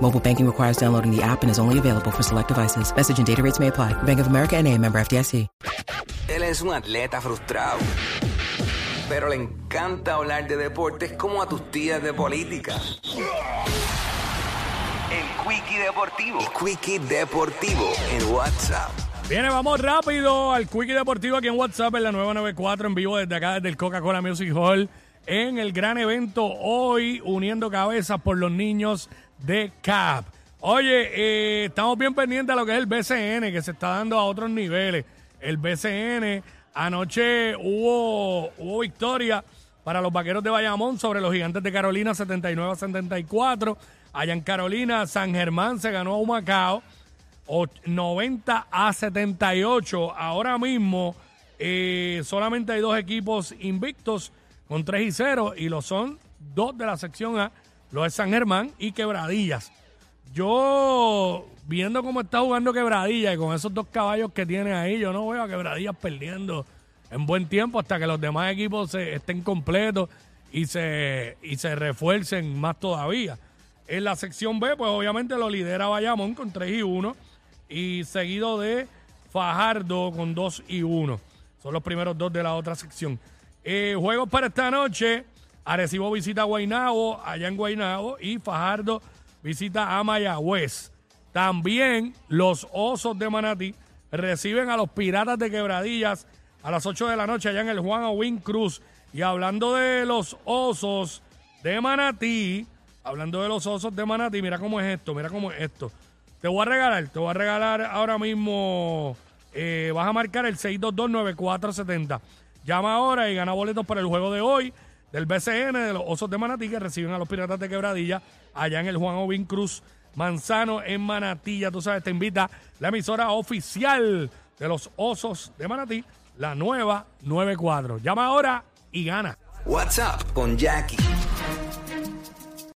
Mobile banking requires downloading the app and is only available for select devices. Message and data rates may apply. Bank of America and a member FDIC. Él es un atleta frustrado, pero le encanta hablar de deportes como a tus tías de política. El Quickie Deportivo. El Quickie Deportivo en WhatsApp. Viene, vamos rápido al Quickie Deportivo aquí en WhatsApp en la 994 en vivo desde acá, desde el Coca-Cola Music Hall, en el gran evento hoy, uniendo cabezas por los niños de CAP. Oye, eh, estamos bien pendientes a lo que es el BCN, que se está dando a otros niveles. El BCN, anoche hubo, hubo victoria para los vaqueros de Bayamón sobre los gigantes de Carolina 79 a 74. Allá en Carolina, San Germán se ganó a Humacao. o- 90 a 78. Ahora mismo eh, solamente hay dos equipos invictos con 3 y 0 y lo son dos de la sección A, los de San Germán y Quebradillas. Yo, viendo cómo está jugando Quebradillas y con esos dos caballos que tiene ahí, yo no veo a Quebradillas perdiendo en buen tiempo hasta que los demás equipos se, estén completos y se, y se refuercen más todavía. En la sección B, pues obviamente lo lidera Bayamón con 3 y 1 y seguido de Fajardo con 2 y 1. Son los primeros dos de la otra sección. Eh, juegos para esta noche. Arecibo visita a Guaynabo, allá en Guaynabo, y Fajardo visita a Mayagüez. También los Osos de Manatí reciben a los Piratas de Quebradillas a las 8 de la noche allá en el Juan Owin Cruz. Y hablando de los Osos de Manatí, hablando de los Osos de Manatí, mira cómo es esto, mira cómo es esto. Te voy a regalar, te voy a regalar ahora mismo, eh, vas a marcar el 6229470. Llama ahora y gana boletos para el juego de hoy del BCN de los Osos de Manatí que reciben a los Piratas de Quebradilla allá en el Juan Ovin Cruz Manzano en Manatí. Ya tú sabes, te invita la emisora oficial de los Osos de Manatí, la nueva 94. Llama ahora y gana. WhatsApp con Jackie.